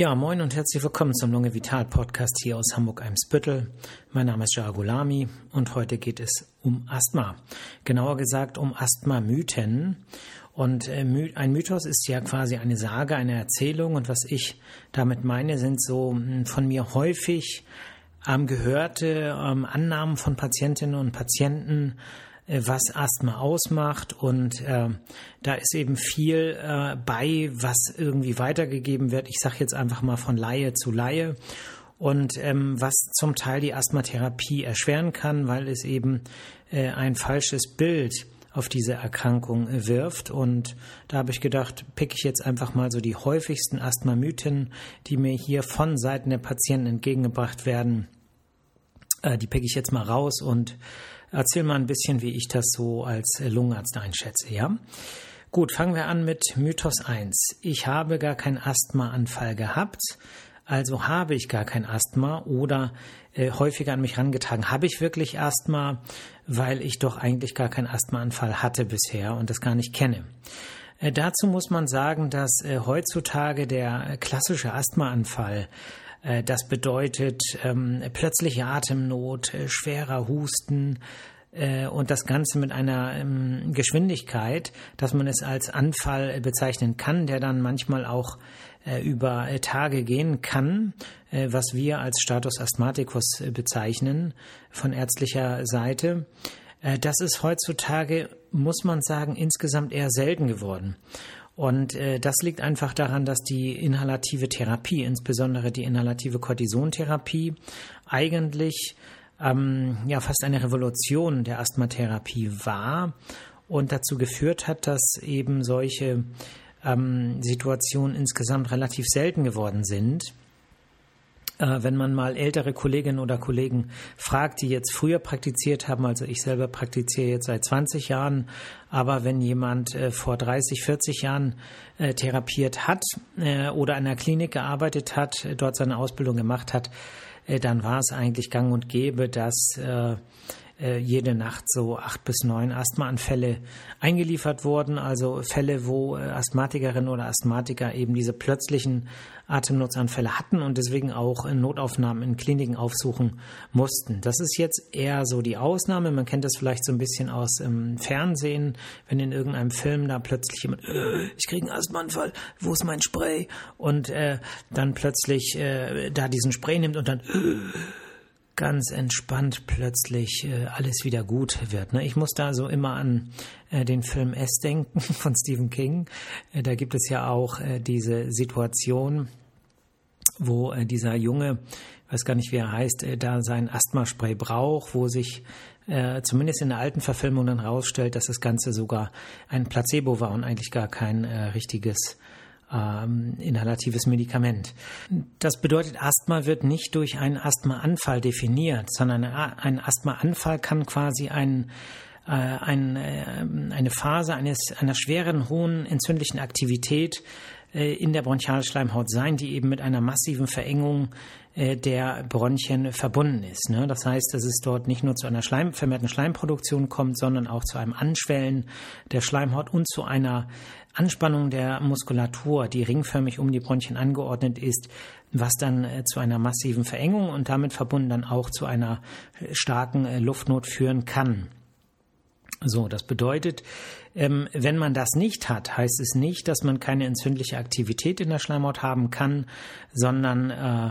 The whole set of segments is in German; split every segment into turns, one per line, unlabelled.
Ja, moin und herzlich willkommen zum Lunge Vital Podcast hier aus Hamburg-Eimsbüttel. Mein Name ist Jargulami und heute geht es um Asthma. Genauer gesagt um Asthma-Mythen. Und äh, ein Mythos ist ja quasi eine Sage, eine Erzählung. Und was ich damit meine, sind so hm, von mir häufig ähm, gehörte ähm, Annahmen von Patientinnen und Patienten, was Asthma ausmacht. Und äh, da ist eben viel äh, bei, was irgendwie weitergegeben wird. Ich sage jetzt einfach mal von Laie zu Laie. Und ähm, was zum Teil die Asthmatherapie erschweren kann, weil es eben äh, ein falsches Bild auf diese Erkrankung wirft. Und da habe ich gedacht, pick ich jetzt einfach mal so die häufigsten Asthma-Mythen, die mir hier von Seiten der Patienten entgegengebracht werden. Äh, die pick ich jetzt mal raus und erzähl mal ein bisschen, wie ich das so als Lungenarzt einschätze, ja? Gut, fangen wir an mit Mythos 1. Ich habe gar keinen Asthmaanfall gehabt, also habe ich gar kein Asthma oder äh, häufiger an mich herangetragen. Habe ich wirklich Asthma, weil ich doch eigentlich gar keinen Asthmaanfall hatte bisher und das gar nicht kenne. Äh, dazu muss man sagen, dass äh, heutzutage der klassische Asthmaanfall äh, das bedeutet ähm, plötzliche Atemnot, äh, schwerer Husten, äh, und das Ganze mit einer ähm, Geschwindigkeit, dass man es als Anfall bezeichnen kann, der dann manchmal auch über Tage gehen kann, was wir als Status Asthmaticus bezeichnen von ärztlicher Seite. Das ist heutzutage, muss man sagen, insgesamt eher selten geworden. Und äh, das liegt einfach daran, dass die inhalative Therapie, insbesondere die inhalative Cortisontherapie, eigentlich ähm, ja fast eine Revolution der Asthmatherapie war und dazu geführt hat, dass eben solche ähm, Situationen insgesamt relativ selten geworden sind. Äh, wenn man mal ältere Kolleginnen oder Kollegen fragt, die jetzt früher praktiziert haben, also ich selber praktiziere jetzt seit 20 Jahren, aber wenn jemand äh, vor 30, 40 Jahren äh, therapiert hat oder in einer Klinik gearbeitet hat, dort seine Ausbildung gemacht hat, dann war es eigentlich gang und gäbe, dass äh, jede Nacht so acht bis neun Asthmaanfälle eingeliefert wurden, also Fälle, wo äh, Asthmatikerinnen oder Asthmatiker eben diese plötzlichen Atemnotsanfälle hatten und deswegen auch in Notaufnahmen in Kliniken aufsuchen mussten. Das ist jetzt eher so die Ausnahme. Man kennt das vielleicht so ein bisschen aus dem Fernsehen, wenn in irgendeinem Film da plötzlich jemand, äh, ich kriege einen Asthmaanfall, wo ist mein Spray? Und äh, dann plötzlich äh, da diesen Spray nimmt und dann äh, ganz entspannt plötzlich äh, alles wieder gut wird. Ne? Ich muss da so immer an äh, den Film S denken von Stephen King. Äh, da gibt es ja auch äh, diese Situation, wo äh, dieser Junge, weiß gar nicht, wie er heißt, äh, da sein Asthmaspray braucht, wo sich zumindest in der alten Verfilmung dann herausstellt, dass das Ganze sogar ein Placebo war und eigentlich gar kein richtiges ähm, inhalatives Medikament. Das bedeutet, Asthma wird nicht durch einen Asthmaanfall definiert, sondern ein Asthmaanfall kann quasi ein äh, äh, eine Phase eines, einer schweren, hohen entzündlichen Aktivität äh, in der Bronchialschleimhaut sein, die eben mit einer massiven Verengung äh, der Bronchien verbunden ist. Ne? Das heißt, dass es dort nicht nur zu einer Schleim, vermehrten Schleimproduktion kommt, sondern auch zu einem Anschwellen der Schleimhaut und zu einer Anspannung der Muskulatur, die ringförmig um die Bronchien angeordnet ist, was dann äh, zu einer massiven Verengung und damit verbunden dann auch zu einer starken Luftnot führen kann. So, das bedeutet, ähm, wenn man das nicht hat, heißt es nicht, dass man keine entzündliche Aktivität in der Schleimhaut haben kann, sondern äh,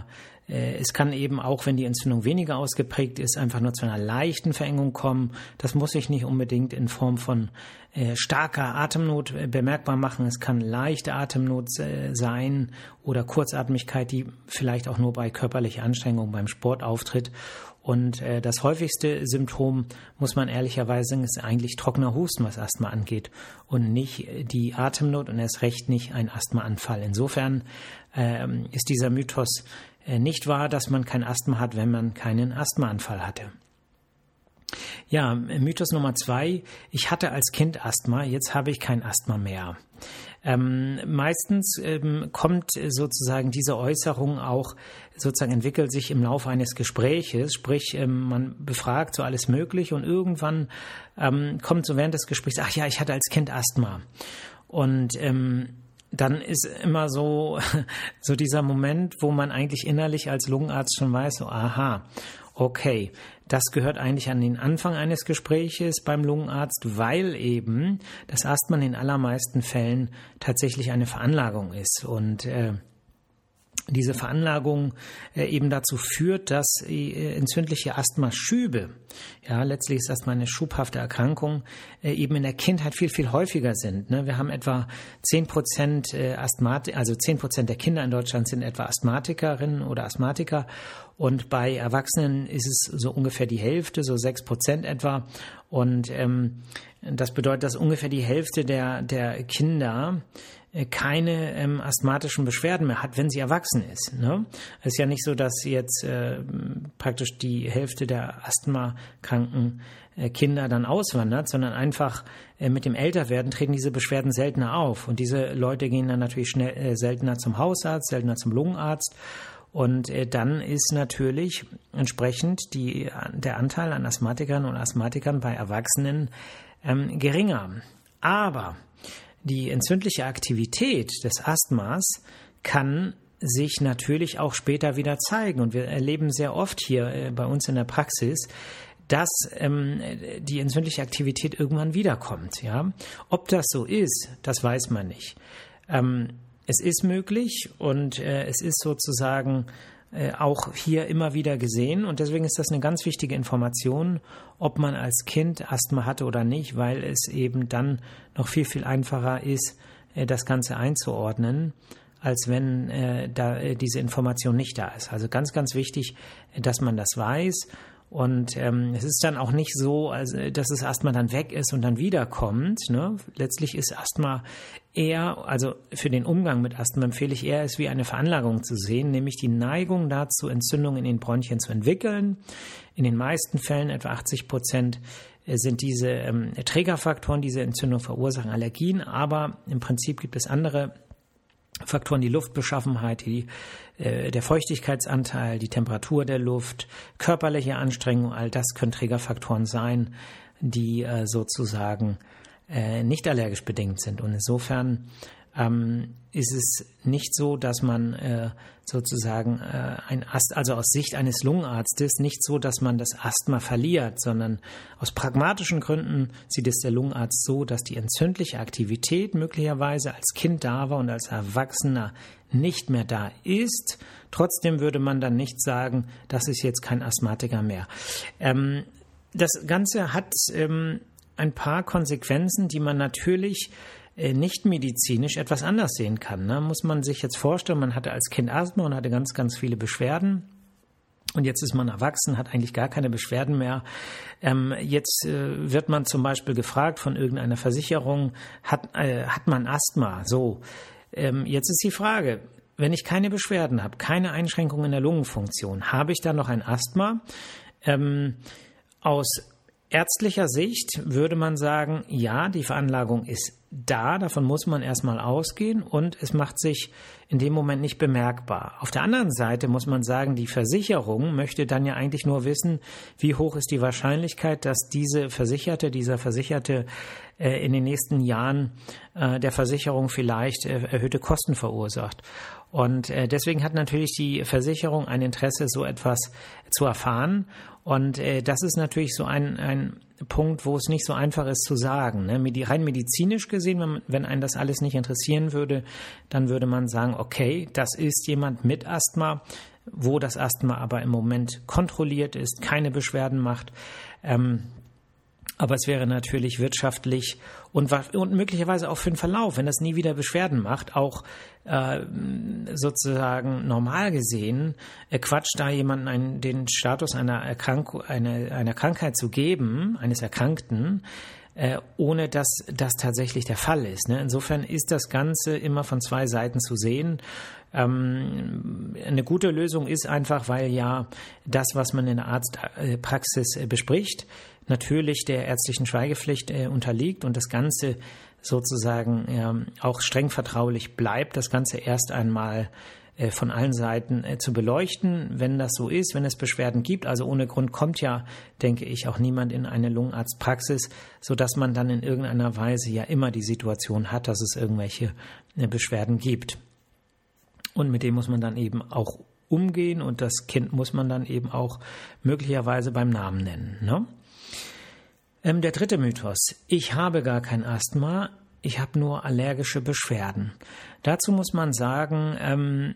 es kann eben auch, wenn die Entzündung weniger ausgeprägt ist, einfach nur zu einer leichten Verengung kommen. Das muss sich nicht unbedingt in Form von äh, starker Atemnot äh, bemerkbar machen. Es kann leichte Atemnot sein oder Kurzatmigkeit, die vielleicht auch nur bei körperlicher Anstrengung beim Sport auftritt. Und äh, das häufigste Symptom, muss man ehrlicherweise sagen, ist eigentlich trockener Husten, was Asthma angeht und nicht die Atemnot und erst recht nicht ein Asthmaanfall. Insofern ähm, ist dieser Mythos äh, nicht wahr, dass man kein Asthma hat, wenn man keinen Asthmaanfall hatte. Ja, Mythos Nummer zwei. Ich hatte als Kind Asthma, jetzt habe ich kein Asthma mehr. Ähm, meistens ähm, kommt sozusagen diese Äußerung auch sozusagen entwickelt sich im Laufe eines Gespräches, sprich ähm, man befragt so alles möglich und irgendwann ähm, kommt so während des Gesprächs, ach ja, ich hatte als Kind Asthma und ähm, dann ist immer so, so dieser Moment, wo man eigentlich innerlich als Lungenarzt schon weiß, so, aha, okay, das gehört eigentlich an den Anfang eines Gespräches beim Lungenarzt, weil eben das Asthma in allermeisten Fällen tatsächlich eine Veranlagung ist. Und äh, diese Veranlagung äh, eben dazu führt, dass äh, entzündliche Asthmaschübe, ja, letztlich ist Asthma eine schubhafte Erkrankung, äh, eben in der Kindheit viel, viel häufiger sind. Ne? Wir haben etwa 10 Prozent Asthmatik, also 10 Prozent der Kinder in Deutschland sind etwa Asthmatikerinnen oder Asthmatiker und bei Erwachsenen ist es so ungefähr die Hälfte, so 6 Prozent etwa. Und ähm, das bedeutet, dass ungefähr die Hälfte der, der Kinder keine ähm, asthmatischen Beschwerden mehr hat, wenn sie erwachsen ist. Ne? Es ist ja nicht so, dass jetzt äh, praktisch die Hälfte der asthmakranken äh, Kinder dann auswandert, sondern einfach äh, mit dem Älterwerden treten diese Beschwerden seltener auf. Und diese Leute gehen dann natürlich schnell, äh, seltener zum Hausarzt, seltener zum Lungenarzt. Und äh, dann ist natürlich entsprechend die, der Anteil an Asthmatikern und Asthmatikern bei Erwachsenen ähm, geringer. Aber die entzündliche Aktivität des Asthmas kann sich natürlich auch später wieder zeigen. Und wir erleben sehr oft hier äh, bei uns in der Praxis, dass ähm, die entzündliche Aktivität irgendwann wiederkommt. Ja? Ob das so ist, das weiß man nicht. Ähm, es ist möglich und äh, es ist sozusagen äh, auch hier immer wieder gesehen. Und deswegen ist das eine ganz wichtige Information, ob man als Kind Asthma hatte oder nicht, weil es eben dann noch viel, viel einfacher ist, äh, das Ganze einzuordnen, als wenn äh, da diese Information nicht da ist. Also ganz, ganz wichtig, dass man das weiß und ähm, es ist dann auch nicht so, also, dass das Asthma dann weg ist und dann wiederkommt. Ne? Letztlich ist Asthma eher, also für den Umgang mit Asthma empfehle ich eher, es wie eine Veranlagung zu sehen, nämlich die Neigung dazu, Entzündungen in den Bronchien zu entwickeln. In den meisten Fällen, etwa 80 Prozent, äh, sind diese ähm, Trägerfaktoren, diese Entzündung verursachen Allergien, aber im Prinzip gibt es andere Faktoren, die Luftbeschaffenheit, die, äh, der Feuchtigkeitsanteil, die Temperatur der Luft, körperliche Anstrengung, all das können Trägerfaktoren sein, die äh, sozusagen äh, nicht allergisch bedingt sind. Und insofern ähm, ist es nicht so, dass man äh, sozusagen äh, ein Ast, also aus Sicht eines Lungenarztes nicht so, dass man das Asthma verliert, sondern aus pragmatischen Gründen sieht es der Lungenarzt so, dass die entzündliche Aktivität möglicherweise als Kind da war und als Erwachsener nicht mehr da ist. Trotzdem würde man dann nicht sagen, das ist jetzt kein Asthmatiker mehr. Ähm, das Ganze hat ähm, ein paar Konsequenzen, die man natürlich nicht medizinisch etwas anders sehen kann. Ne? Muss man sich jetzt vorstellen, man hatte als Kind Asthma und hatte ganz, ganz viele Beschwerden. Und jetzt ist man erwachsen, hat eigentlich gar keine Beschwerden mehr. Ähm, jetzt äh, wird man zum Beispiel gefragt von irgendeiner Versicherung, hat, äh, hat man Asthma? So, ähm, jetzt ist die Frage, wenn ich keine Beschwerden habe, keine Einschränkungen in der Lungenfunktion, habe ich dann noch ein Asthma? Ähm, aus ärztlicher Sicht würde man sagen, ja, die Veranlagung ist da, davon muss man erstmal ausgehen und es macht sich in dem Moment nicht bemerkbar. Auf der anderen Seite muss man sagen, die Versicherung möchte dann ja eigentlich nur wissen, wie hoch ist die Wahrscheinlichkeit, dass diese Versicherte, dieser Versicherte äh, in den nächsten Jahren äh, der Versicherung vielleicht äh, erhöhte Kosten verursacht. Und deswegen hat natürlich die Versicherung ein Interesse, so etwas zu erfahren. Und äh, das ist natürlich so ein, ein Punkt, wo es nicht so einfach ist zu sagen. Ne? Rein medizinisch gesehen, wenn, wenn einen das alles nicht interessieren würde, dann würde man sagen, okay, das ist jemand mit Asthma, wo das Asthma aber im Moment kontrolliert ist, keine Beschwerden macht. Ähm, aber es wäre natürlich wirtschaftlich und, und möglicherweise auch für den Verlauf, wenn das nie wieder Beschwerden macht, auch äh, sozusagen normal gesehen, äh, Quatsch, da jemanden den Status einer, Erkrankung, eine, einer Krankheit zu geben, eines Erkrankten, äh, ohne dass das tatsächlich der Fall ist. Ne? Insofern ist das Ganze immer von zwei Seiten zu sehen. Ähm, eine gute Lösung ist einfach, weil ja das, was man in der Arztpraxis äh, bespricht, natürlich der ärztlichen Schweigepflicht äh, unterliegt und das Ganze sozusagen ähm, auch streng vertraulich bleibt, das Ganze erst einmal von allen Seiten äh, zu beleuchten, wenn das so ist, wenn es Beschwerden gibt. Also ohne Grund kommt ja, denke ich, auch niemand in eine Lungenarztpraxis, so dass man dann in irgendeiner Weise ja immer die Situation hat, dass es irgendwelche äh, Beschwerden gibt. Und mit dem muss man dann eben auch umgehen und das Kind muss man dann eben auch möglicherweise beim Namen nennen. Ne? Ähm, der dritte Mythos. Ich habe gar kein Asthma, ich habe nur allergische Beschwerden. Dazu muss man sagen, ähm,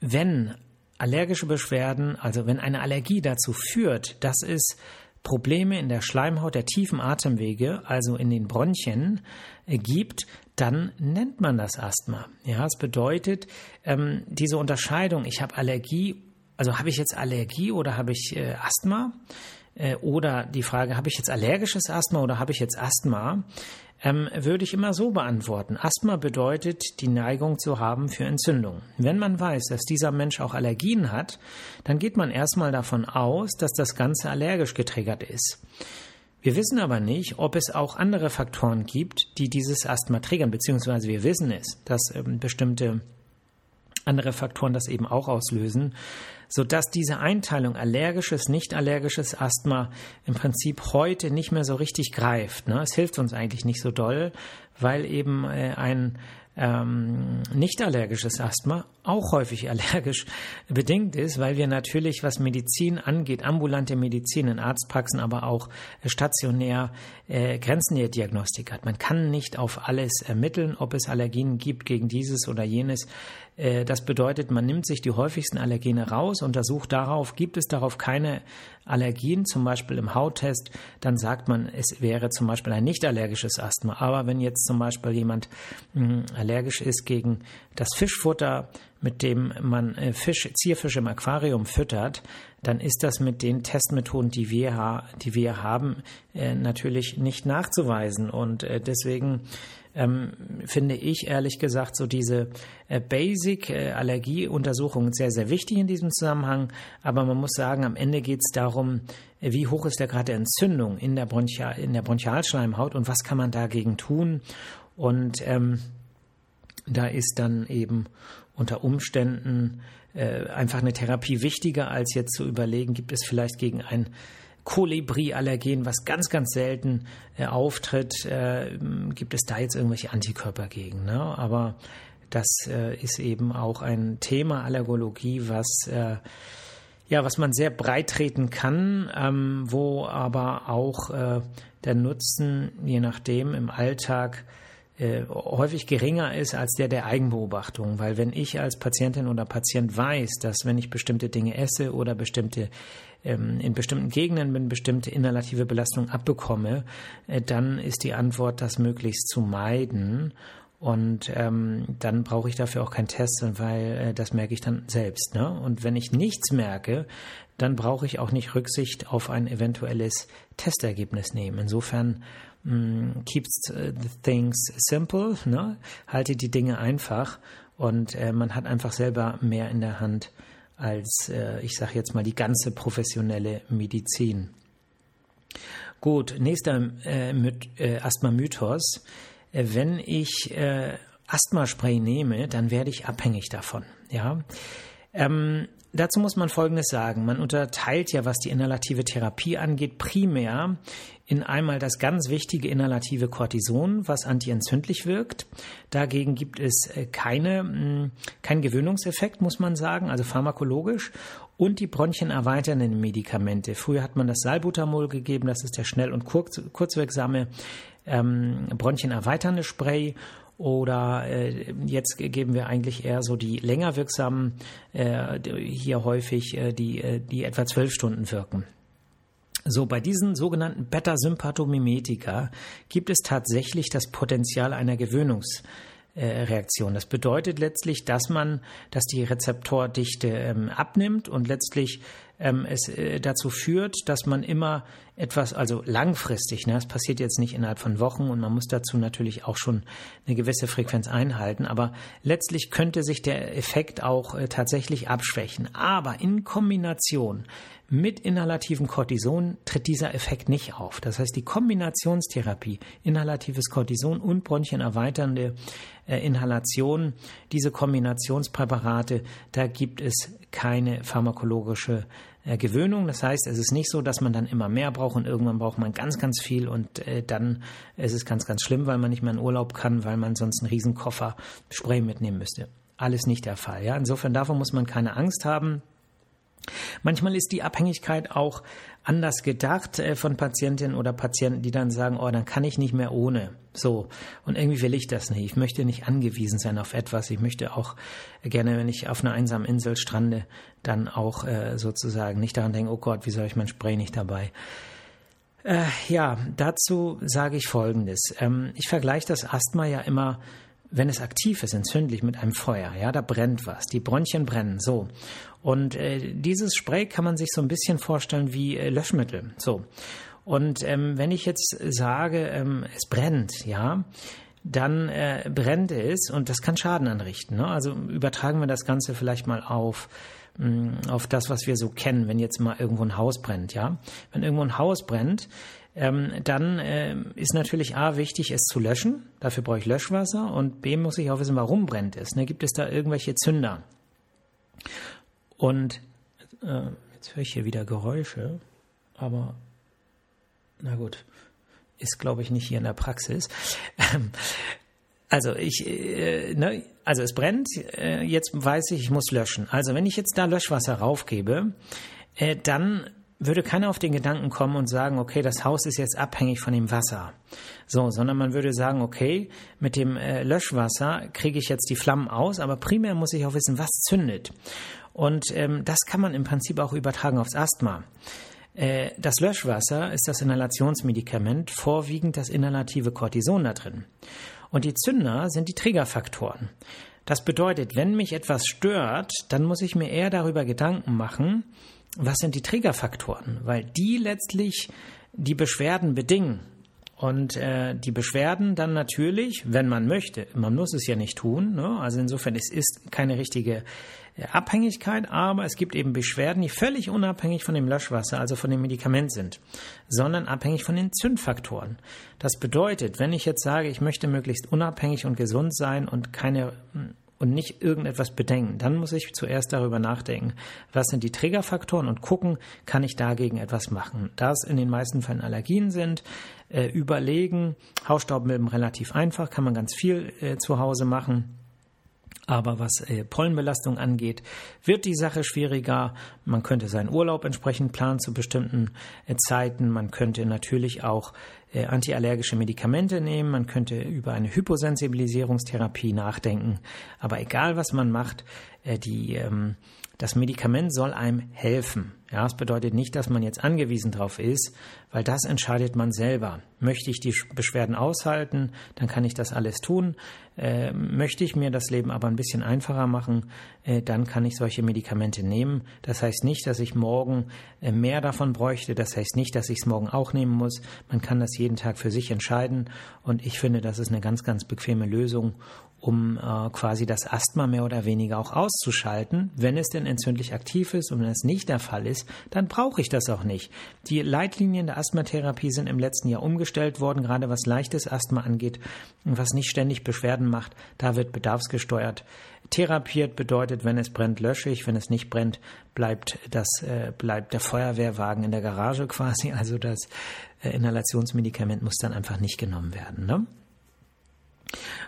wenn allergische Beschwerden, also wenn eine Allergie dazu führt, dass es Probleme in der Schleimhaut der tiefen Atemwege, also in den Bronchien, äh, gibt, dann nennt man das Asthma. Ja, es bedeutet ähm, diese Unterscheidung, ich habe Allergie, also habe ich jetzt Allergie oder habe ich äh, Asthma? Äh, oder die Frage, habe ich jetzt allergisches Asthma oder habe ich jetzt Asthma? Ähm, würde ich immer so beantworten. Asthma bedeutet die Neigung zu haben für Entzündung. Wenn man weiß, dass dieser Mensch auch Allergien hat, dann geht man erstmal davon aus, dass das Ganze allergisch getriggert ist. Wir wissen aber nicht, ob es auch andere Faktoren gibt, die dieses Asthma triggern, beziehungsweise wir wissen es, dass ähm, bestimmte andere Faktoren das eben auch auslösen, sodass diese Einteilung allergisches, nicht allergisches Asthma im Prinzip heute nicht mehr so richtig greift. Ne? Es hilft uns eigentlich nicht so doll, weil eben äh, ein ähm, nicht allergisches Asthma auch häufig allergisch bedingt ist, weil wir natürlich, was Medizin angeht, ambulante Medizin in Arztpraxen, aber auch stationär äh, Grenzennähe-Diagnostik hat. Man kann nicht auf alles ermitteln, ob es Allergien gibt gegen dieses oder jenes. Äh, das bedeutet, man nimmt sich die häufigsten Allergene raus, untersucht darauf, gibt es darauf keine Allergien, zum Beispiel im Hauttest, dann sagt man, es wäre zum Beispiel ein nicht allergisches Asthma. Aber wenn jetzt zum Beispiel jemand mh, hm, allergisch ist gegen das Fischfutter, mit dem man äh, Fisch, Zierfisch im Aquarium füttert, dann ist das mit den Testmethoden, die wir, die wir haben, äh, natürlich nicht nachzuweisen. Und äh, deswegen ähm, finde ich ehrlich gesagt so diese Basic-Allergieuntersuchung äh, sehr, sehr wichtig in diesem Zusammenhang. Aber man muss sagen, am Ende geht es darum, wie hoch ist der Grad der Entzündung in der, Bronchial, in der Bronchialschleimhaut und was kann man dagegen tun. Und ähm, da ist dann eben unter Umständen äh, einfach eine Therapie wichtiger, als jetzt zu überlegen, gibt es vielleicht gegen ein Kolibri-Allergen, was ganz, ganz selten äh, auftritt, äh, gibt es da jetzt irgendwelche Antikörper gegen. Ne? Aber das äh, ist eben auch ein Thema Allergologie, was äh, ja, was man sehr breit treten kann, ähm, wo aber auch äh, der Nutzen, je nachdem, im Alltag äh, häufig geringer ist als der der Eigenbeobachtung. Weil wenn ich als Patientin oder Patient weiß, dass wenn ich bestimmte Dinge esse oder bestimmte ähm, in bestimmten Gegenden, wenn bestimmte inhalative Belastung abbekomme, äh, dann ist die Antwort, das möglichst zu meiden. Und ähm, dann brauche ich dafür auch keinen Test, weil äh, das merke ich dann selbst. Ne? Und wenn ich nichts merke, dann brauche ich auch nicht Rücksicht auf ein eventuelles Testergebnis nehmen. Insofern keeps the things simple, ne? halte die Dinge einfach und äh, man hat einfach selber mehr in der Hand als, äh, ich sage jetzt mal, die ganze professionelle Medizin. Gut, nächster äh, äh, Asthma-Mythos. Äh, wenn ich äh, Asthmaspray nehme, dann werde ich abhängig davon. Ja. Ähm, dazu muss man Folgendes sagen. Man unterteilt ja, was die inhalative Therapie angeht, primär in einmal das ganz wichtige inhalative Cortison, was antientzündlich wirkt. Dagegen gibt es äh, keine, mm, keinen Gewöhnungseffekt, muss man sagen, also pharmakologisch. Und die bronchienerweiternden Medikamente. Früher hat man das Salbutamol gegeben, das ist der schnell und kurz, kurzwirksame ähm, bronchienerweiternde Spray oder äh, jetzt geben wir eigentlich eher so die länger wirksamen, äh, hier häufig äh, die, äh, die etwa zwölf Stunden wirken. So, bei diesen sogenannten Beta-Sympathomimetika gibt es tatsächlich das Potenzial einer Gewöhnungsreaktion. Das bedeutet letztlich, dass man, dass die Rezeptordichte ähm, abnimmt und letztlich ähm, es äh, dazu führt, dass man immer etwas, also langfristig, ne, das passiert jetzt nicht innerhalb von Wochen und man muss dazu natürlich auch schon eine gewisse Frequenz einhalten, aber letztlich könnte sich der Effekt auch äh, tatsächlich abschwächen. Aber in Kombination mit inhalativen Cortison tritt dieser Effekt nicht auf. Das heißt, die Kombinationstherapie, inhalatives Cortison und bronchienerweiternde äh, Inhalation, diese Kombinationspräparate, da gibt es keine pharmakologische äh, Gewöhnung. Das heißt, es ist nicht so, dass man dann immer mehr braucht und irgendwann braucht man ganz, ganz viel und äh, dann ist es ganz, ganz schlimm, weil man nicht mehr in Urlaub kann, weil man sonst einen Riesenkoffer Spray mitnehmen müsste. Alles nicht der Fall. Ja? Insofern davon muss man keine Angst haben. Manchmal ist die Abhängigkeit auch anders gedacht äh, von Patientinnen oder Patienten, die dann sagen, oh, dann kann ich nicht mehr ohne. So. Und irgendwie will ich das nicht. Ich möchte nicht angewiesen sein auf etwas. Ich möchte auch gerne, wenn ich auf einer einsamen Insel strande, dann auch äh, sozusagen nicht daran denken, oh Gott, wie soll ich mein Spray nicht dabei? Äh, ja, dazu sage ich Folgendes. Ähm, ich vergleiche das Asthma ja immer wenn es aktiv ist, entzündlich mit einem Feuer, ja, da brennt was, die Bronchien brennen, so. Und äh, dieses Spray kann man sich so ein bisschen vorstellen wie äh, Löschmittel, so. Und ähm, wenn ich jetzt sage, ähm, es brennt, ja, dann äh, brennt es und das kann Schaden anrichten. Ne? Also übertragen wir das Ganze vielleicht mal auf mm, auf das, was wir so kennen, wenn jetzt mal irgendwo ein Haus brennt, ja. Wenn irgendwo ein Haus brennt, ähm, dann äh, ist natürlich A wichtig, es zu löschen. Dafür brauche ich Löschwasser. Und B muss ich auch wissen, warum brennt es. Ne? Gibt es da irgendwelche Zünder? Und äh, jetzt höre ich hier wieder Geräusche, aber na gut, ist glaube ich nicht hier in der Praxis. Also ich, äh, ne, also es brennt. Äh, jetzt weiß ich, ich muss löschen. Also wenn ich jetzt da Löschwasser raufgebe, äh, dann würde keiner auf den Gedanken kommen und sagen, okay, das Haus ist jetzt abhängig von dem Wasser. So, sondern man würde sagen, okay, mit dem äh, Löschwasser kriege ich jetzt die Flammen aus, aber primär muss ich auch wissen, was zündet. Und ähm, das kann man im Prinzip auch übertragen aufs Asthma. Äh, das Löschwasser ist das Inhalationsmedikament, vorwiegend das inhalative Cortison da drin. Und die Zünder sind die Triggerfaktoren. Das bedeutet, wenn mich etwas stört, dann muss ich mir eher darüber Gedanken machen, was sind die Triggerfaktoren? Weil die letztlich die Beschwerden bedingen. Und äh, die Beschwerden dann natürlich, wenn man möchte, man muss es ja nicht tun, ne? also insofern es ist keine richtige äh, Abhängigkeit, aber es gibt eben Beschwerden, die völlig unabhängig von dem Löschwasser, also von dem Medikament sind, sondern abhängig von den Zündfaktoren. Das bedeutet, wenn ich jetzt sage, ich möchte möglichst unabhängig und gesund sein und keine hm, und nicht irgendetwas bedenken. Dann muss ich zuerst darüber nachdenken, was sind die Triggerfaktoren und gucken, kann ich dagegen etwas machen. Da es in den meisten Fällen Allergien sind, äh, überlegen, Hausstaubmilben relativ einfach, kann man ganz viel äh, zu Hause machen. Aber was äh, Pollenbelastung angeht, wird die Sache schwieriger. Man könnte seinen Urlaub entsprechend planen zu bestimmten äh, Zeiten. Man könnte natürlich auch äh, antiallergische Medikamente nehmen. Man könnte über eine Hyposensibilisierungstherapie nachdenken. Aber egal, was man macht, äh, die ähm, das Medikament soll einem helfen. Ja, es bedeutet nicht, dass man jetzt angewiesen drauf ist, weil das entscheidet man selber. Möchte ich die Beschwerden aushalten, dann kann ich das alles tun. Äh, möchte ich mir das Leben aber ein bisschen einfacher machen, äh, dann kann ich solche Medikamente nehmen. Das heißt nicht, dass ich morgen äh, mehr davon bräuchte. Das heißt nicht, dass ich es morgen auch nehmen muss. Man kann das jeden Tag für sich entscheiden. Und ich finde, das ist eine ganz, ganz bequeme Lösung um äh, quasi das Asthma mehr oder weniger auch auszuschalten. Wenn es denn entzündlich aktiv ist und wenn es nicht der Fall ist, dann brauche ich das auch nicht. Die Leitlinien der Asthmatherapie sind im letzten Jahr umgestellt worden, gerade was leichtes Asthma angeht und was nicht ständig Beschwerden macht. Da wird bedarfsgesteuert therapiert. Bedeutet, wenn es brennt, lösche ich. Wenn es nicht brennt, bleibt das äh, bleibt der Feuerwehrwagen in der Garage quasi. Also das äh, Inhalationsmedikament muss dann einfach nicht genommen werden. Ne?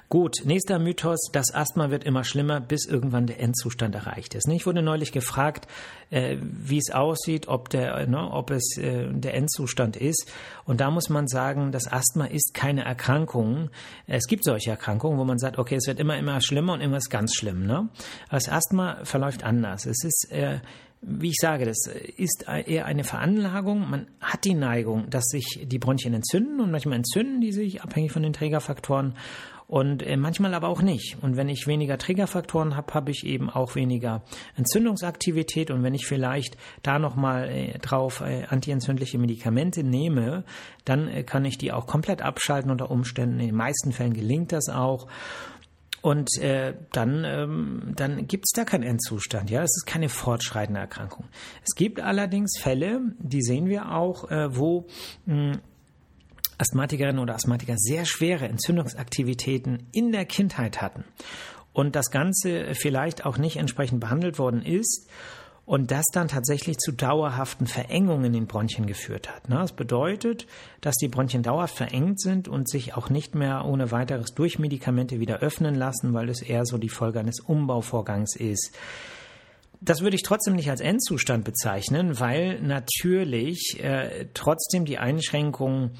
Gut, nächster Mythos, das Asthma wird immer schlimmer, bis irgendwann der Endzustand erreicht ist. Ich wurde neulich gefragt, äh, wie es aussieht, ob, der, ne, ob es äh, der Endzustand ist. Und da muss man sagen, das Asthma ist keine Erkrankung. Es gibt solche Erkrankungen, wo man sagt, okay, es wird immer, immer schlimmer und immer ist ganz schlimm. Ne? das Asthma verläuft anders. Es ist äh, wie ich sage, das ist eher eine Veranlagung. Man hat die Neigung, dass sich die Bronchien entzünden und manchmal entzünden die sich abhängig von den Trägerfaktoren. Und äh, manchmal aber auch nicht. Und wenn ich weniger Triggerfaktoren habe, habe ich eben auch weniger Entzündungsaktivität und wenn ich vielleicht da nochmal äh, drauf äh, antientzündliche Medikamente nehme, dann äh, kann ich die auch komplett abschalten unter Umständen. In den meisten Fällen gelingt das auch. Und äh, dann, ähm, dann gibt es da keinen Endzustand. Ja, es ist keine fortschreitende Erkrankung. Es gibt allerdings Fälle, die sehen wir auch, äh, wo mh, Asthmatikerinnen oder Asthmatiker sehr schwere Entzündungsaktivitäten in der Kindheit hatten und das Ganze vielleicht auch nicht entsprechend behandelt worden ist und das dann tatsächlich zu dauerhaften Verengungen in den Bronchien geführt hat. Das bedeutet, dass die Bronchien dauerhaft verengt sind und sich auch nicht mehr ohne weiteres durch Medikamente wieder öffnen lassen, weil es eher so die Folge eines Umbauvorgangs ist. Das würde ich trotzdem nicht als Endzustand bezeichnen, weil natürlich äh, trotzdem die Einschränkungen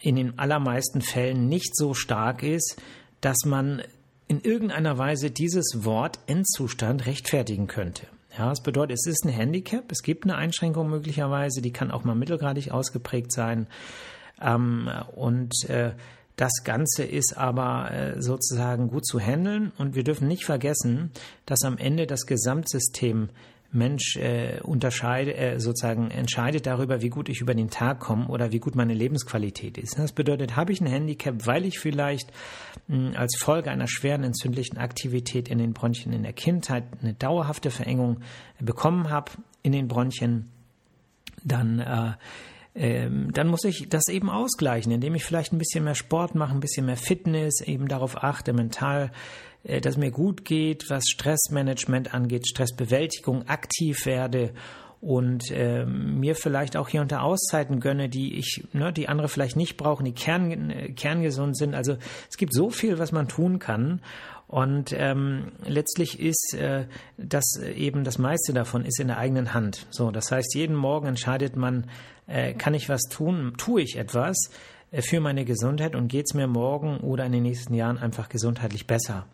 in den allermeisten Fällen nicht so stark ist, dass man in irgendeiner Weise dieses Wort Endzustand rechtfertigen könnte. Ja, das bedeutet, es ist ein Handicap, es gibt eine Einschränkung möglicherweise, die kann auch mal mittelgradig ausgeprägt sein. Ähm, und äh, das Ganze ist aber äh, sozusagen gut zu handeln und wir dürfen nicht vergessen, dass am Ende das Gesamtsystem Mensch äh, unterscheidet, äh, sozusagen entscheidet darüber, wie gut ich über den Tag komme oder wie gut meine Lebensqualität ist. Das bedeutet, habe ich ein Handicap, weil ich vielleicht mh, als Folge einer schweren entzündlichen Aktivität in den Bronchien in der Kindheit eine dauerhafte Verengung bekommen habe in den Bronchien, dann äh, ähm, dann muss ich das eben ausgleichen, indem ich vielleicht ein bisschen mehr Sport mache, ein bisschen mehr Fitness, eben darauf achte, mental äh, dass mir gut geht, was Stressmanagement angeht, Stressbewältigung, aktiv werde und äh, mir vielleicht auch hier unter Auszeiten gönne, die ich, ne, die andere vielleicht nicht brauchen, die kern, äh, kerngesund sind. Also es gibt so viel, was man tun kann. Und ähm, letztlich ist äh, das eben das meiste davon ist in der eigenen Hand. So, das heißt, jeden Morgen entscheidet man, äh, kann ich was tun, tue ich etwas für meine Gesundheit und geht es mir morgen oder in den nächsten Jahren einfach gesundheitlich besser.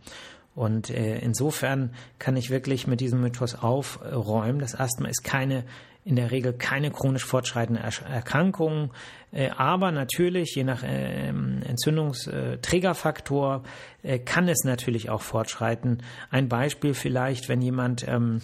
Und äh, insofern kann ich wirklich mit diesem Mythos aufräumen. Das Asthma ist keine, in der Regel keine chronisch fortschreitende Erkrankung, äh, aber natürlich, je nach äh, Entzündungsträgerfaktor, äh, kann es natürlich auch fortschreiten. Ein Beispiel vielleicht, wenn jemand ähm,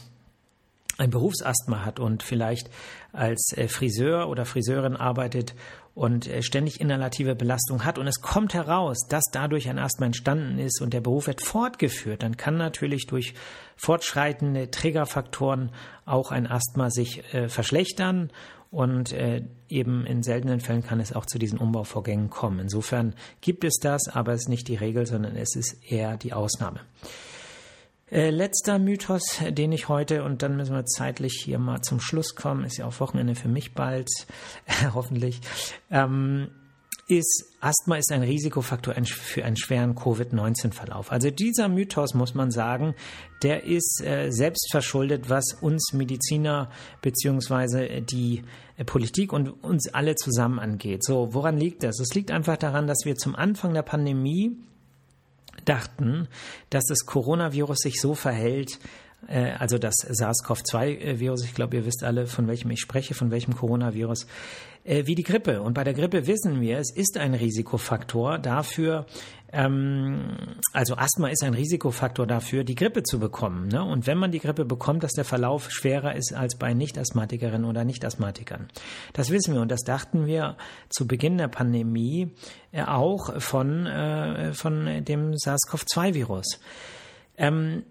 ein Berufsasthma hat und vielleicht als äh, Friseur oder Friseurin arbeitet und äh, ständig inhalative Belastung hat und es kommt heraus, dass dadurch ein Asthma entstanden ist und der Beruf wird fortgeführt, dann kann natürlich durch fortschreitende Triggerfaktoren auch ein Asthma sich äh, verschlechtern und äh, eben in seltenen Fällen kann es auch zu diesen Umbauvorgängen kommen. Insofern gibt es das, aber es ist nicht die Regel, sondern es ist eher die Ausnahme. Äh, letzter Mythos, den ich heute, und dann müssen wir zeitlich hier mal zum Schluss kommen, ist ja auch Wochenende für mich bald, hoffentlich, ähm, ist, Asthma ist ein Risikofaktor für einen schweren Covid-19-Verlauf. Also dieser Mythos, muss man sagen, der ist äh, selbst verschuldet, was uns Mediziner beziehungsweise die äh, Politik und uns alle zusammen angeht. So, woran liegt das? Es liegt einfach daran, dass wir zum Anfang der Pandemie dachten, dass das Coronavirus sich so verhält, äh, also das SARS-CoV-2-Virus, ich glaube, ihr wisst alle, von welchem ich spreche, von welchem Coronavirus, äh, wie die Grippe. Und bei der Grippe wissen wir, es ist ein Risikofaktor dafür, ähm, also Asthma ist ein Risikofaktor dafür, die Grippe zu bekommen. Ne? Und wenn man die Grippe bekommt, dass der Verlauf schwerer ist als bei Nicht-Asthmatikerinnen oder Nicht-Asthmatikern. Das wissen wir und das dachten wir zu Beginn der Pandemie äh, auch von, äh, von dem SARS-CoV-2-Virus. Ähm,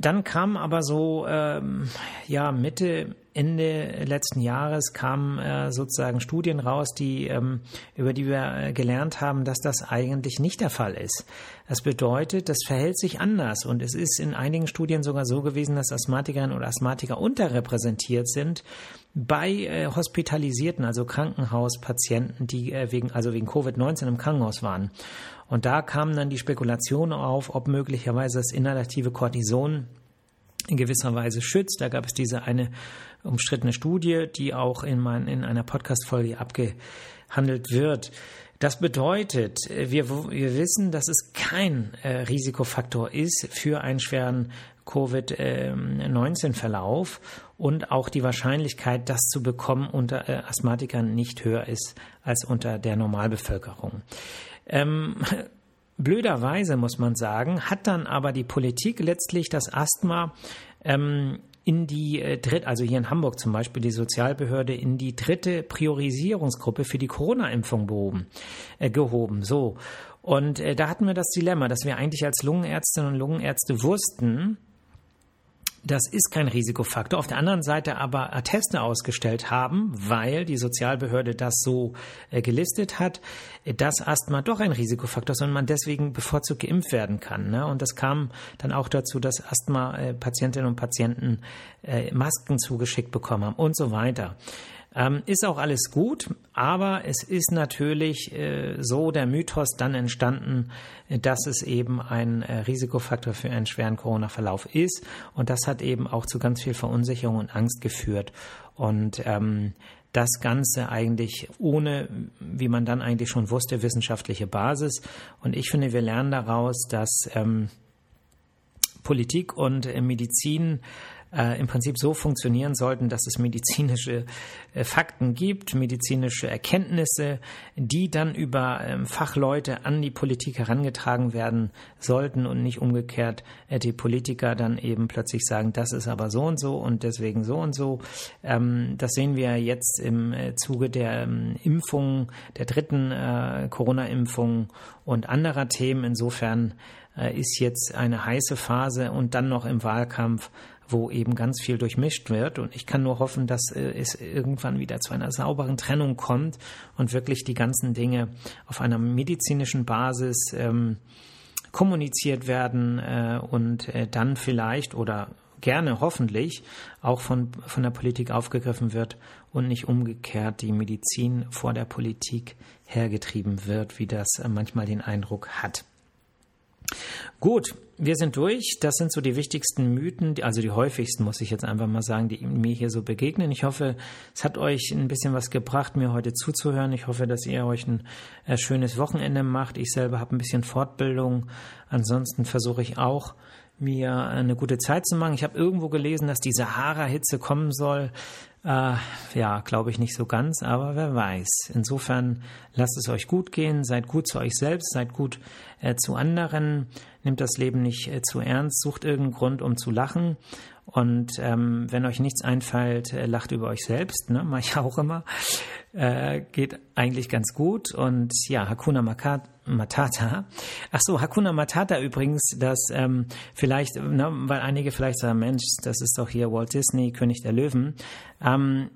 dann kam aber so ähm, ja Mitte Ende letzten Jahres kamen äh, sozusagen Studien raus, die ähm, über die wir äh, gelernt haben, dass das eigentlich nicht der Fall ist. Das bedeutet, das verhält sich anders und es ist in einigen Studien sogar so gewesen, dass Asthmatikerinnen oder Asthmatiker unterrepräsentiert sind bei äh, hospitalisierten, also Krankenhauspatienten, die äh, wegen also wegen Covid-19 im Krankenhaus waren. Und da kamen dann die Spekulationen auf, ob möglicherweise das inhalative Cortison in gewisser Weise schützt. Da gab es diese eine umstrittene Studie, die auch in, mein, in einer Podcast-Folge abgehandelt wird. Das bedeutet, wir, wir wissen, dass es kein äh, Risikofaktor ist für einen schweren Covid-19-Verlauf und auch die Wahrscheinlichkeit, das zu bekommen unter äh, Asthmatikern nicht höher ist als unter der Normalbevölkerung. Ähm, blöderweise muss man sagen, hat dann aber die Politik letztlich das Asthma ähm, in die äh, dritte, also hier in Hamburg zum Beispiel, die Sozialbehörde in die dritte Priorisierungsgruppe für die Corona-Impfung behoben, äh, gehoben. So. Und äh, da hatten wir das Dilemma, dass wir eigentlich als Lungenärztinnen und Lungenärzte wussten, das ist kein Risikofaktor. Auf der anderen Seite aber Atteste ausgestellt haben, weil die Sozialbehörde das so äh, gelistet hat, dass Asthma doch ein Risikofaktor ist und man deswegen bevorzugt geimpft werden kann. Ne? Und das kam dann auch dazu, dass Asthma-Patientinnen und Patienten äh, Masken zugeschickt bekommen haben und so weiter. Ähm, ist auch alles gut, aber es ist natürlich äh, so der Mythos dann entstanden, dass es eben ein äh, Risikofaktor für einen schweren Corona-Verlauf ist. Und das hat eben auch zu ganz viel Verunsicherung und Angst geführt. Und ähm, das Ganze eigentlich ohne, wie man dann eigentlich schon wusste, wissenschaftliche Basis. Und ich finde, wir lernen daraus, dass ähm, Politik und äh, Medizin äh, im Prinzip so funktionieren sollten, dass es medizinische äh, Fakten gibt, medizinische Erkenntnisse, die dann über ähm, Fachleute an die Politik herangetragen werden sollten und nicht umgekehrt äh, die Politiker dann eben plötzlich sagen, das ist aber so und so und deswegen so und so. Ähm, das sehen wir jetzt im äh, Zuge der ähm, Impfung, der dritten äh, Corona-Impfung und anderer Themen. Insofern äh, ist jetzt eine heiße Phase und dann noch im Wahlkampf wo eben ganz viel durchmischt wird. Und ich kann nur hoffen, dass äh, es irgendwann wieder zu einer sauberen Trennung kommt und wirklich die ganzen Dinge auf einer medizinischen Basis ähm, kommuniziert werden äh, und äh, dann vielleicht oder gerne hoffentlich auch von, von der Politik aufgegriffen wird und nicht umgekehrt die Medizin vor der Politik hergetrieben wird, wie das äh, manchmal den Eindruck hat. Gut, wir sind durch. Das sind so die wichtigsten Mythen, also die häufigsten, muss ich jetzt einfach mal sagen, die mir hier so begegnen. Ich hoffe, es hat euch ein bisschen was gebracht, mir heute zuzuhören. Ich hoffe, dass ihr euch ein äh, schönes Wochenende macht. Ich selber habe ein bisschen Fortbildung. Ansonsten versuche ich auch, mir eine gute Zeit zu machen. Ich habe irgendwo gelesen, dass die Sahara-Hitze kommen soll. Äh, ja, glaube ich nicht so ganz, aber wer weiß. Insofern lasst es euch gut gehen, seid gut zu euch selbst, seid gut äh, zu anderen, nimmt das Leben nicht äh, zu ernst, sucht irgendeinen Grund, um zu lachen. Und ähm, wenn euch nichts einfällt, äh, lacht über euch selbst, ne? Mach ich auch immer. Äh, geht eigentlich ganz gut. Und ja, Hakuna Matata. Ach so, Hakuna Matata übrigens, das ähm, vielleicht, ne, weil einige vielleicht sagen, Mensch, das ist doch hier Walt Disney, König der Löwen. Ähm,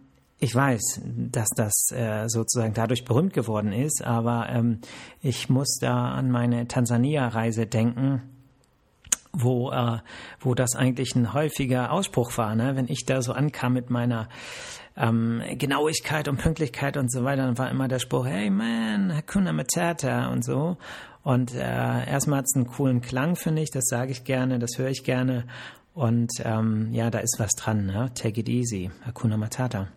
ich weiß, dass das äh, sozusagen dadurch berühmt geworden ist, aber ähm, ich muss da an meine Tansania-Reise denken wo, äh, wo das eigentlich ein häufiger Ausspruch war. Ne? Wenn ich da so ankam mit meiner ähm, Genauigkeit und Pünktlichkeit und so weiter, dann war immer der Spruch, hey man, Hakuna Matata und so. Und äh, erstmal hat es einen coolen Klang, finde ich, das sage ich gerne, das höre ich gerne. Und ähm, ja, da ist was dran, ne? Take it easy, Hakuna Matata.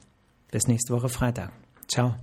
Bis nächste Woche Freitag. Ciao.